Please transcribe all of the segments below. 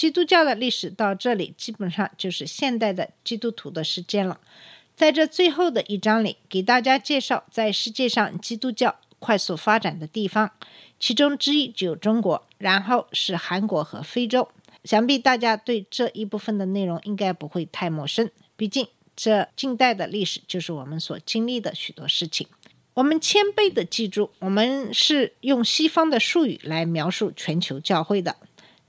基督教的历史到这里，基本上就是现代的基督徒的时间了。在这最后的一章里，给大家介绍在世界上基督教快速发展的地方，其中之一就有中国，然后是韩国和非洲。想必大家对这一部分的内容应该不会太陌生，毕竟这近代的历史就是我们所经历的许多事情。我们谦卑的记住，我们是用西方的术语来描述全球教会的。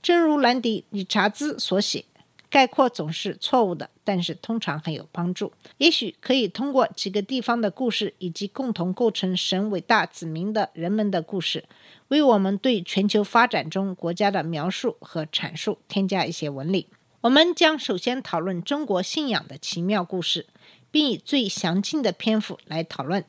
正如兰迪·理查兹所写，概括总是错误的，但是通常很有帮助。也许可以通过几个地方的故事，以及共同构成神伟大子民的人们的故事，为我们对全球发展中国家的描述和阐述添加一些纹理。我们将首先讨论中国信仰的奇妙故事，并以最详尽的篇幅来讨论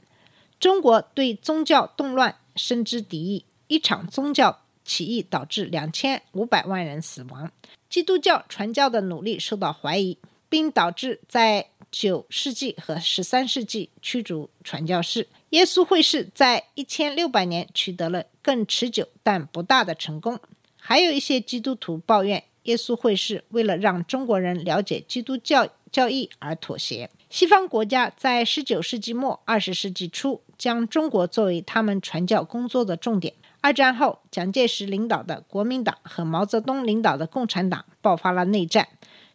中国对宗教动乱深知敌意，一场宗教起义导致两千五百万人死亡，基督教传教的努力受到怀疑，并导致在九世纪和十三世纪驱逐传教士。耶稣会士在一千六百年取得了更持久但不大的成功。还有一些基督徒抱怨耶稣会士为了让中国人了解基督教教义而妥协。西方国家在十九世纪末、二十世纪初将中国作为他们传教工作的重点。二战后，蒋介石领导的国民党和毛泽东领导的共产党爆发了内战，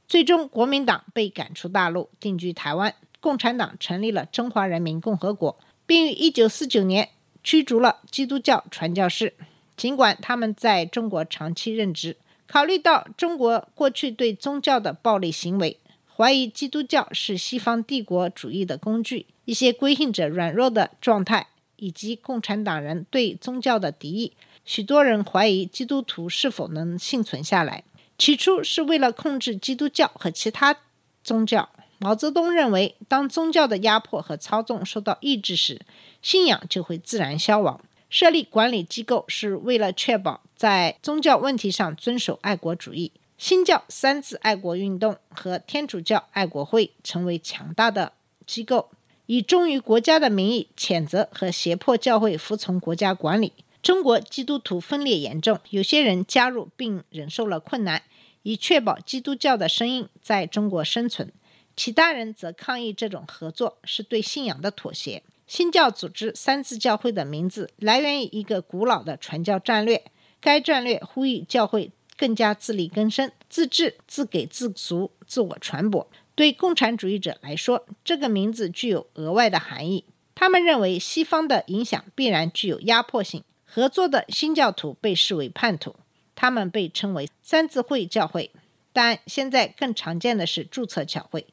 最终国民党被赶出大陆，定居台湾；共产党成立了中华人民共和国，并于一九四九年驱逐了基督教传教士。尽管他们在中国长期任职，考虑到中国过去对宗教的暴力行为，怀疑基督教是西方帝国主义的工具，一些归信者软弱的状态。以及共产党人对宗教的敌意，许多人怀疑基督徒是否能幸存下来。起初是为了控制基督教和其他宗教。毛泽东认为，当宗教的压迫和操纵受到抑制时，信仰就会自然消亡。设立管理机构是为了确保在宗教问题上遵守爱国主义。新教三自爱国运动和天主教爱国会成为强大的机构。以忠于国家的名义谴责和胁迫教会服从国家管理。中国基督徒分裂严重，有些人加入并忍受了困难，以确保基督教的声音在中国生存；其他人则抗议这种合作是对信仰的妥协。新教组织三次教会的名字来源于一个古老的传教战略，该战略呼吁教会更加自力更生、自治、自给自足、自我传播。对共产主义者来说，这个名字具有额外的含义。他们认为西方的影响必然具有压迫性。合作的新教徒被视为叛徒，他们被称为三自会教会，但现在更常见的是注册教会。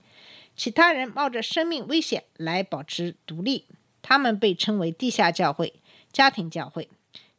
其他人冒着生命危险来保持独立，他们被称为地下教会、家庭教会。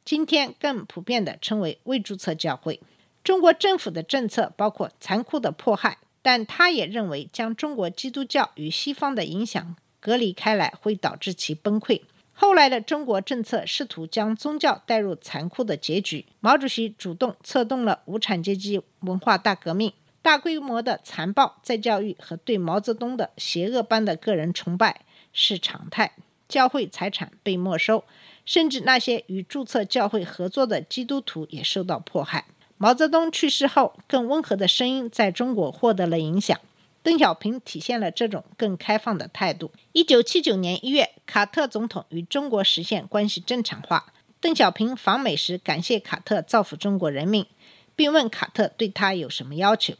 今天更普遍的称为未注册教会。中国政府的政策包括残酷的迫害。但他也认为，将中国基督教与西方的影响隔离开来，会导致其崩溃。后来的中国政策试图将宗教带入残酷的结局。毛主席主动策动了无产阶级文化大革命，大规模的残暴再教育和对毛泽东的邪恶般的个人崇拜是常态。教会财产被没收，甚至那些与注册教会合作的基督徒也受到迫害。毛泽东去世后，更温和的声音在中国获得了影响。邓小平体现了这种更开放的态度。一九七九年一月，卡特总统与中国实现关系正常化。邓小平访美时，感谢卡特造福中国人民，并问卡特对他有什么要求。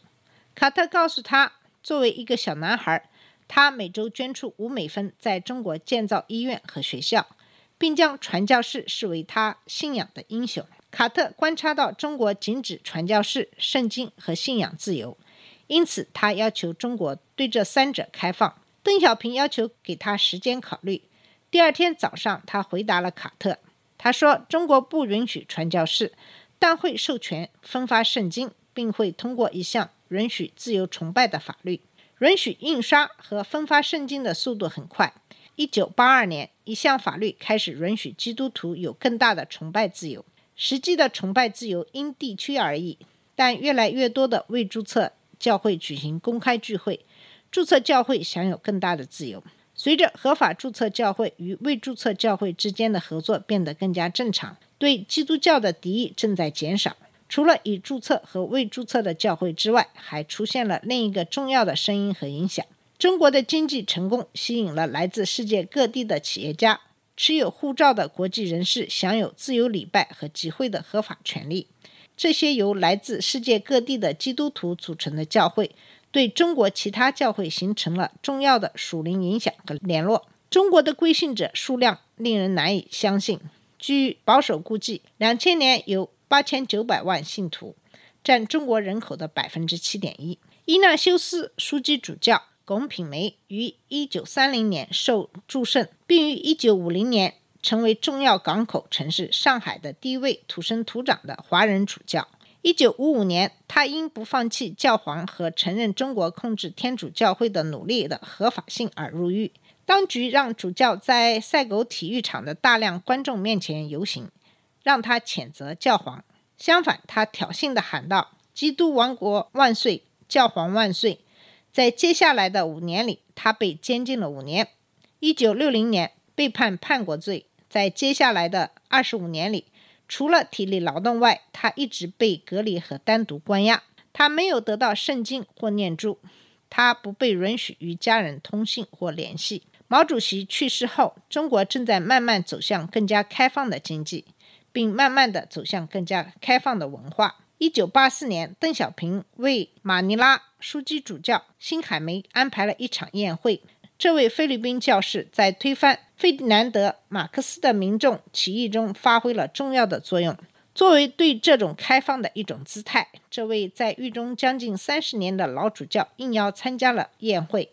卡特告诉他，作为一个小男孩，他每周捐出五美分，在中国建造医院和学校，并将传教士视为他信仰的英雄。卡特观察到中国禁止传教士、圣经和信仰自由，因此他要求中国对这三者开放。邓小平要求给他时间考虑。第二天早上，他回答了卡特。他说：“中国不允许传教士，但会授权分发圣经，并会通过一项允许自由崇拜的法律。允许印刷和分发圣经的速度很快。一九八二年，一项法律开始允许基督徒有更大的崇拜自由。实际的崇拜自由因地区而异，但越来越多的未注册教会举行公开聚会，注册教会享有更大的自由。随着合法注册教会与未注册教会之间的合作变得更加正常，对基督教的敌意正在减少。除了已注册和未注册的教会之外，还出现了另一个重要的声音和影响：中国的经济成功吸引了来自世界各地的企业家。持有护照的国际人士享有自由礼拜和集会的合法权利。这些由来自世界各地的基督徒组成的教会，对中国其他教会形成了重要的属灵影响和联络。中国的归信者数量令人难以相信。据保守估计，两千年有八千九百万信徒，占中国人口的百分之七点一。伊纳修斯枢机主教。龚品梅于1930年受祝圣，并于1950年成为重要港口城市上海的第一位土生土长的华人主教。1955年，他因不放弃教皇和承认中国控制天主教会的努力的合法性而入狱。当局让主教在赛狗体育场的大量观众面前游行，让他谴责教皇。相反，他挑衅地喊道：“基督王国万岁，教皇万岁。”在接下来的五年里，他被监禁了五年。一九六零年被判叛国罪。在接下来的二十五年里，除了体力劳动外，他一直被隔离和单独关押。他没有得到圣经或念珠，他不被允许与家人通信或联系。毛主席去世后，中国正在慢慢走向更加开放的经济，并慢慢的走向更加开放的文化。一九八四年，邓小平为马尼拉枢机主教辛海梅安排了一场宴会。这位菲律宾教士在推翻费迪南德·马克思的民众起义中发挥了重要的作用。作为对这种开放的一种姿态，这位在狱中将近三十年的老主教应邀参加了宴会。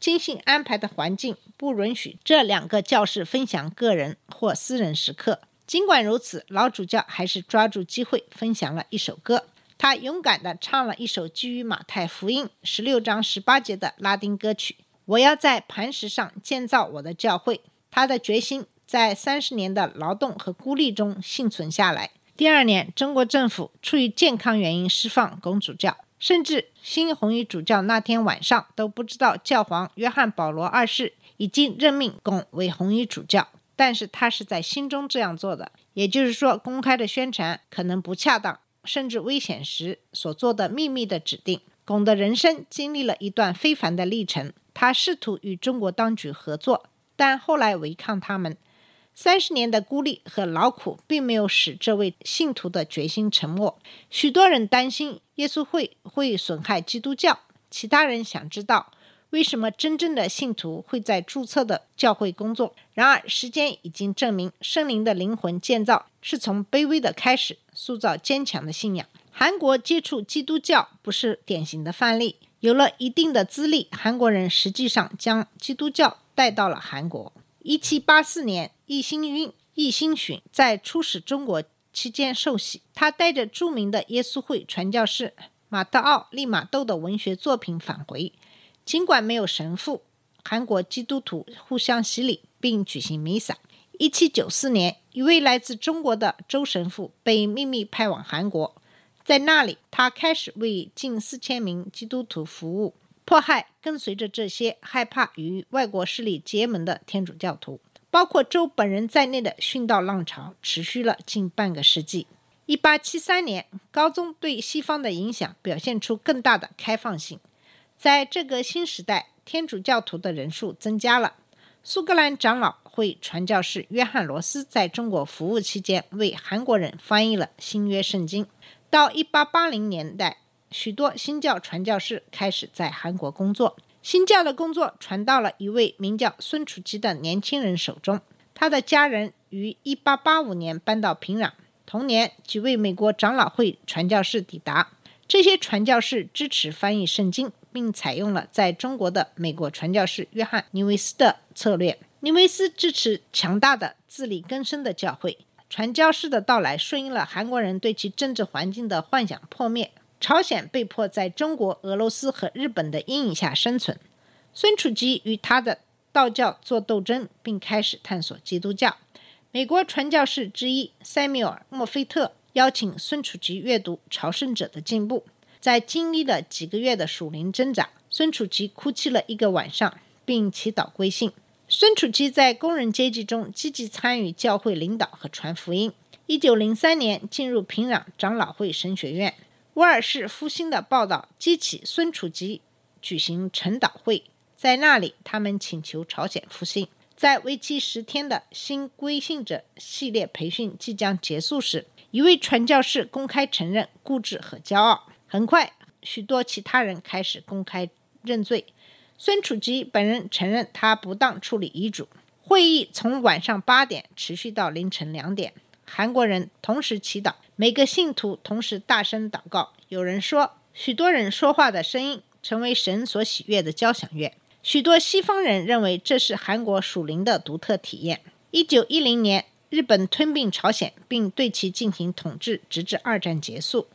精心安排的环境不允许这两个教士分享个人或私人时刻。尽管如此，老主教还是抓住机会分享了一首歌。他勇敢地唱了一首基于马太福音十六章十八节的拉丁歌曲：“我要在磐石上建造我的教会。”他的决心在三十年的劳动和孤立中幸存下来。第二年，中国政府出于健康原因释放公主教，甚至新红衣主教那天晚上都不知道教皇约翰保罗二世已经任命巩为红衣主教。但是他是在心中这样做的，也就是说，公开的宣传可能不恰当，甚至危险时所做的秘密的指定。龚的人生经历了一段非凡的历程，他试图与中国当局合作，但后来违抗他们。三十年的孤立和劳苦并没有使这位信徒的决心沉没。许多人担心耶稣会会损害基督教，其他人想知道。为什么真正的信徒会在注册的教会工作？然而，时间已经证明，圣灵的灵魂建造是从卑微的开始，塑造坚强的信仰。韩国接触基督教不是典型的范例。有了一定的资历，韩国人实际上将基督教带到了韩国。一七八四年，易兴运、易兴勋在出使中国期间受洗，他带着著名的耶稣会传教士马特奥利马窦的文学作品返回。尽管没有神父，韩国基督徒互相洗礼并举行弥撒。一七九四年，一位来自中国的周神父被秘密派往韩国，在那里，他开始为近四千名基督徒服务，迫害跟随着这些害怕与外国势力结盟的天主教徒。包括周本人在内的殉道浪潮持续了近半个世纪。一八七三年，高宗对西方的影响表现出更大的开放性。在这个新时代，天主教徒的人数增加了。苏格兰长老会传教士约翰·罗斯在中国服务期间，为韩国人翻译了新约圣经。到1880年代，许多新教传教士开始在韩国工作。新教的工作传到了一位名叫孙楚基的年轻人手中。他的家人于1885年搬到平壤。同年，几位美国长老会传教士抵达。这些传教士支持翻译圣经。并采用了在中国的美国传教士约翰·尼维斯的策略。尼维斯支持强大的自力更生的教会。传教士的到来顺应了韩国人对其政治环境的幻想破灭，朝鲜被迫在中国、俄罗斯和日本的阴影下生存。孙楚吉与他的道教做斗争，并开始探索基督教。美国传教士之一塞缪尔·墨菲特邀请孙楚吉阅读《朝圣者的进步》。在经历了几个月的属灵挣扎，孙楚吉哭泣了一个晚上，并祈祷归信。孙楚吉在工人阶级中积极参与教会领导和传福音。一九零三年进入平壤长老会神学院。威尔士复兴的报道激起孙楚吉举行晨祷会，在那里他们请求朝鲜复兴。在为期十天的新归信者系列培训即将结束时，一位传教士公开承认固执和骄傲。很快，许多其他人开始公开认罪。孙楚吉本人承认他不当处理遗嘱。会议从晚上八点持续到凌晨两点。韩国人同时祈祷，每个信徒同时大声祷告。有人说，许多人说话的声音成为神所喜悦的交响乐。许多西方人认为这是韩国属灵的独特体验。一九一零年，日本吞并朝鲜，并对其进行统治，直至二战结束。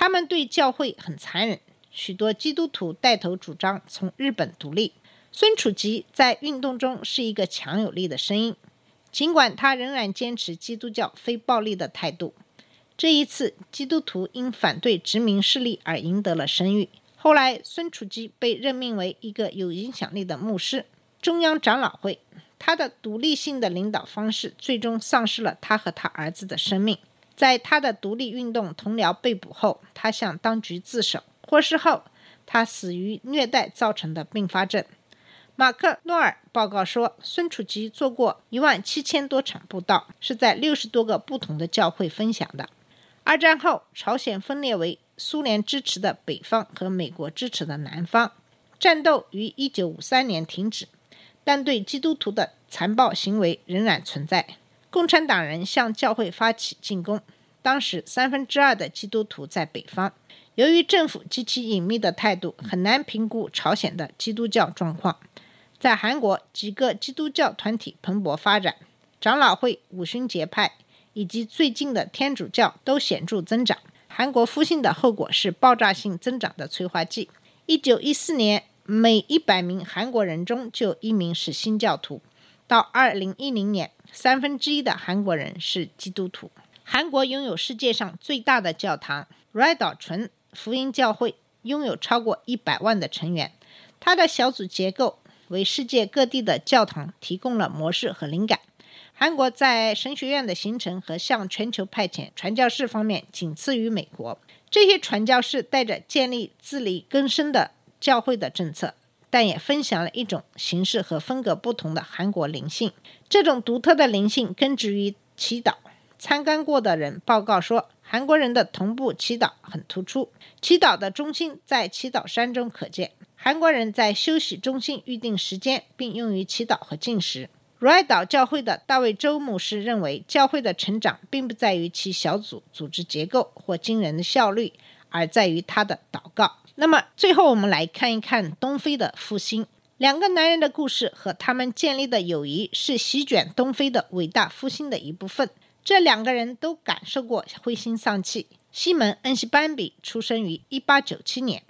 他们对教会很残忍，许多基督徒带头主张从日本独立。孙楚吉在运动中是一个强有力的声音，尽管他仍然坚持基督教非暴力的态度。这一次，基督徒因反对殖民势力而赢得了声誉。后来，孙楚吉被任命为一个有影响力的牧师。中央长老会，他的独立性的领导方式最终丧失了他和他儿子的生命。在他的独立运动同僚被捕后，他向当局自首。获释后，他死于虐待造成的并发症。马克诺尔报告说，孙楚吉做过一万七千多场布道，是在六十多个不同的教会分享的。二战后，朝鲜分裂为苏联支持的北方和美国支持的南方。战斗于一九五三年停止，但对基督徒的残暴行为仍然存在。共产党人向教会发起进攻。当时三分之二的基督徒在北方。由于政府极其隐秘的态度，很难评估朝鲜的基督教状况。在韩国，几个基督教团体蓬勃发展，长老会、五旬节派以及最近的天主教都显著增长。韩国复兴的后果是爆炸性增长的催化剂。一九一四年，每一百名韩国人中就一名是新教徒。到二零一零年。三分之一的韩国人是基督徒。韩国拥有世界上最大的教堂——瑞岛纯福音教会，拥有超过一百万的成员。它的小组结构为世界各地的教堂提供了模式和灵感。韩国在神学院的形成和向全球派遣传教士方面仅次于美国。这些传教士带着建立自力更生的教会的政策。但也分享了一种形式和风格不同的韩国灵性。这种独特的灵性根植于祈祷。参观过的人报告说，韩国人的同步祈祷很突出。祈祷的中心在祈祷山中可见。韩国人在休息中心预定时间，并用于祈祷和进食。如爱岛教会的大卫周牧师认为，教会的成长并不在于其小组组织结构或惊人的效率，而在于他的祷告。那么最后，我们来看一看东非的复兴。两个男人的故事和他们建立的友谊是席卷东非的伟大复兴的一部分。这两个人都感受过灰心丧气。西门恩西班比出生于1897年，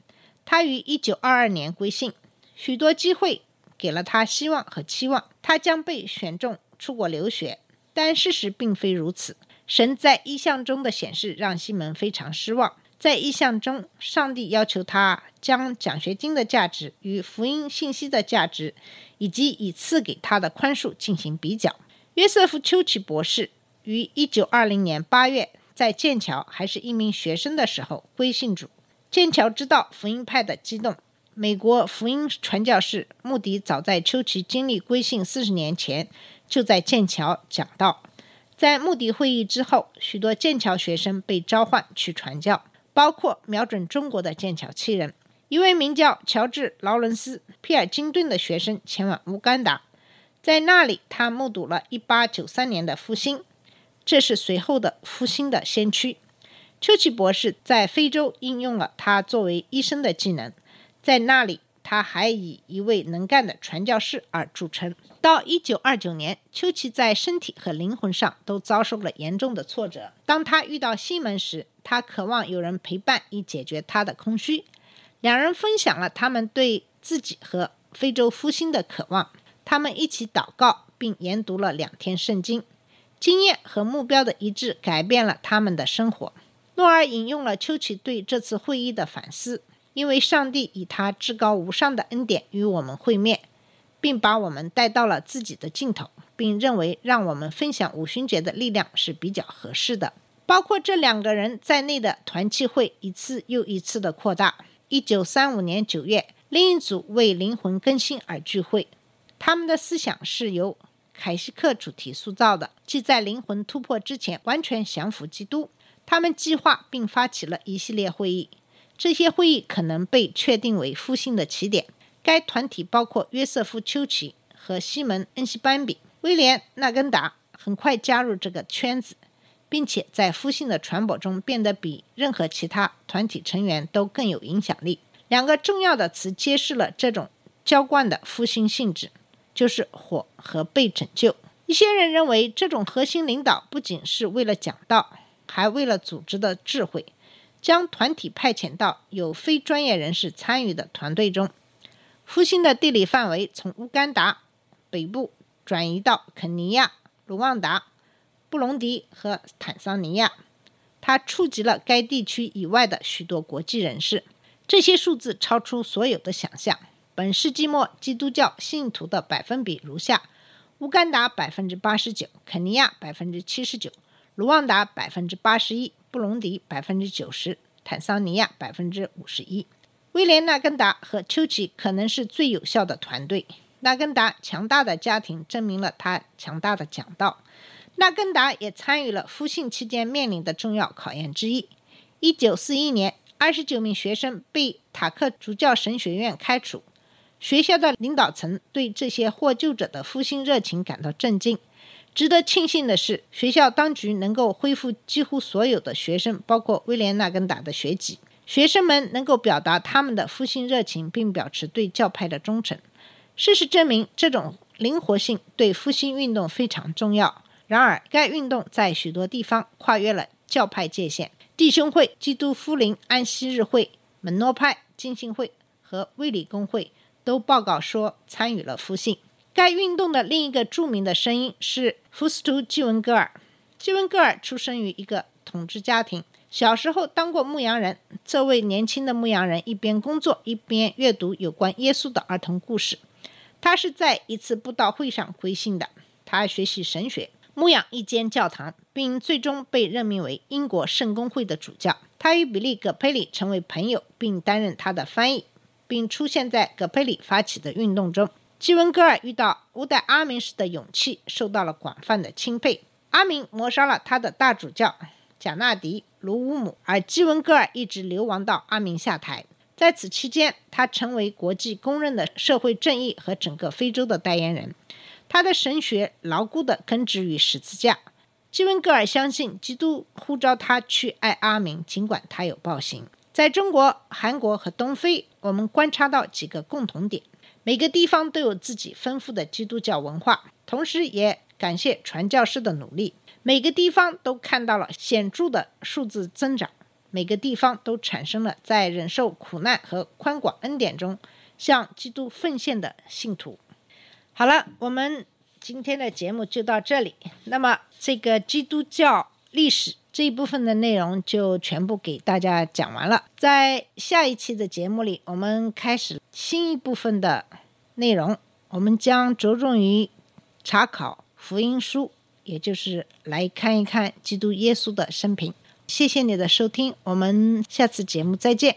他于1922年归信。许多机会给了他希望和期望，他将被选中出国留学。但事实并非如此。神在意象中的显示让西门非常失望。在意象中，上帝要求他将奖学金的价值与福音信息的价值，以及已赐给他的宽恕进行比较。约瑟夫·丘奇博士于1920年8月在剑桥还是一名学生的时候归信主。剑桥知道福音派的激动。美国福音传教士穆迪早在丘奇经历归信四十年前就在剑桥讲道。在穆迪会议之后，许多剑桥学生被召唤去传教。包括瞄准中国的剑桥七人，一位名叫乔治·劳伦斯·皮尔金顿的学生前往乌干达，在那里他目睹了1893年的复兴，这是随后的复兴的先驱。丘奇博士在非洲应用了他作为医生的技能，在那里他还以一位能干的传教士而著称。到1929年，丘奇在身体和灵魂上都遭受了严重的挫折。当他遇到西门时，他渴望有人陪伴以解决他的空虚。两人分享了他们对自己和非洲复兴的渴望。他们一起祷告，并研读了两天圣经。经验和目标的一致改变了他们的生活。诺尔引用了丘奇对这次会议的反思：因为上帝以他至高无上的恩典与我们会面，并把我们带到了自己的尽头，并认为让我们分享五旬节的力量是比较合适的。包括这两个人在内的团契会一次又一次的扩大。一九三五年九月，另一组为灵魂更新而聚会，他们的思想是由凯西克主题塑造的，即在灵魂突破之前完全降服基督。他们计划并发起了一系列会议，这些会议可能被确定为复兴的起点。该团体包括约瑟夫·丘奇和西门·恩西班比。威廉·纳根达很快加入这个圈子。并且在复兴的传播中变得比任何其他团体成员都更有影响力。两个重要的词揭示了这种浇灌的复兴性质，就是火和被拯救。一些人认为，这种核心领导不仅是为了讲道，还为了组织的智慧，将团体派遣到有非专业人士参与的团队中。复兴的地理范围从乌干达北部转移到肯尼亚、卢旺达。布隆迪和坦桑尼亚，它触及了该地区以外的许多国际人士。这些数字超出所有的想象。本世纪末，基督教信徒的百分比如下：乌干达百分之八十九，肯尼亚百分之七十九，卢旺达百分之八十一，布隆迪百分之九十，坦桑尼亚百分之五十一。威廉·纳根达和丘奇可能是最有效的团队。纳根达强大的家庭证明了他强大的讲道。纳根达也参与了复兴期间面临的重要考验之一。一九四一年，二十九名学生被塔克主教神学院开除。学校的领导层对这些获救者的复兴热情感到震惊。值得庆幸的是，学校当局能够恢复几乎所有的学生，包括威廉·纳根达的学籍。学生们能够表达他们的复兴热情，并保持对教派的忠诚。事实证明，这种灵活性对复兴运动非常重要。然而，该运动在许多地方跨越了教派界限。弟兄会、基督福临安息日会、门诺派、浸信会和卫理公会都报告说参与了复兴。该运动的另一个著名的声音是福斯图·基文戈尔。基文戈尔出生于一个统治家庭，小时候当过牧羊人。这位年轻的牧羊人一边工作一边阅读有关耶稣的儿童故事。他是在一次布道会上归信的。他学习神学。牧养一间教堂，并最终被任命为英国圣公会的主教。他与比利·葛佩里成为朋友，并担任他的翻译，并出现在葛佩里发起的运动中。基文戈尔遇到乌代阿明时的勇气受到了广泛的钦佩。阿明谋杀了他的大主教贾纳迪·卢乌姆，而基文戈尔一直流亡到阿明下台。在此期间，他成为国际公认的社会正义和整个非洲的代言人。他的神学牢固地根植于十字架。基文格尔相信，基督呼召他去爱阿明，尽管他有暴行。在中国、韩国和东非，我们观察到几个共同点：每个地方都有自己丰富的基督教文化，同时也感谢传教士的努力；每个地方都看到了显著的数字增长；每个地方都产生了在忍受苦难和宽广恩典中向基督奉献的信徒。好了，我们今天的节目就到这里。那么，这个基督教历史这一部分的内容就全部给大家讲完了。在下一期的节目里，我们开始新一部分的内容，我们将着重于查考福音书，也就是来看一看基督耶稣的生平。谢谢你的收听，我们下次节目再见。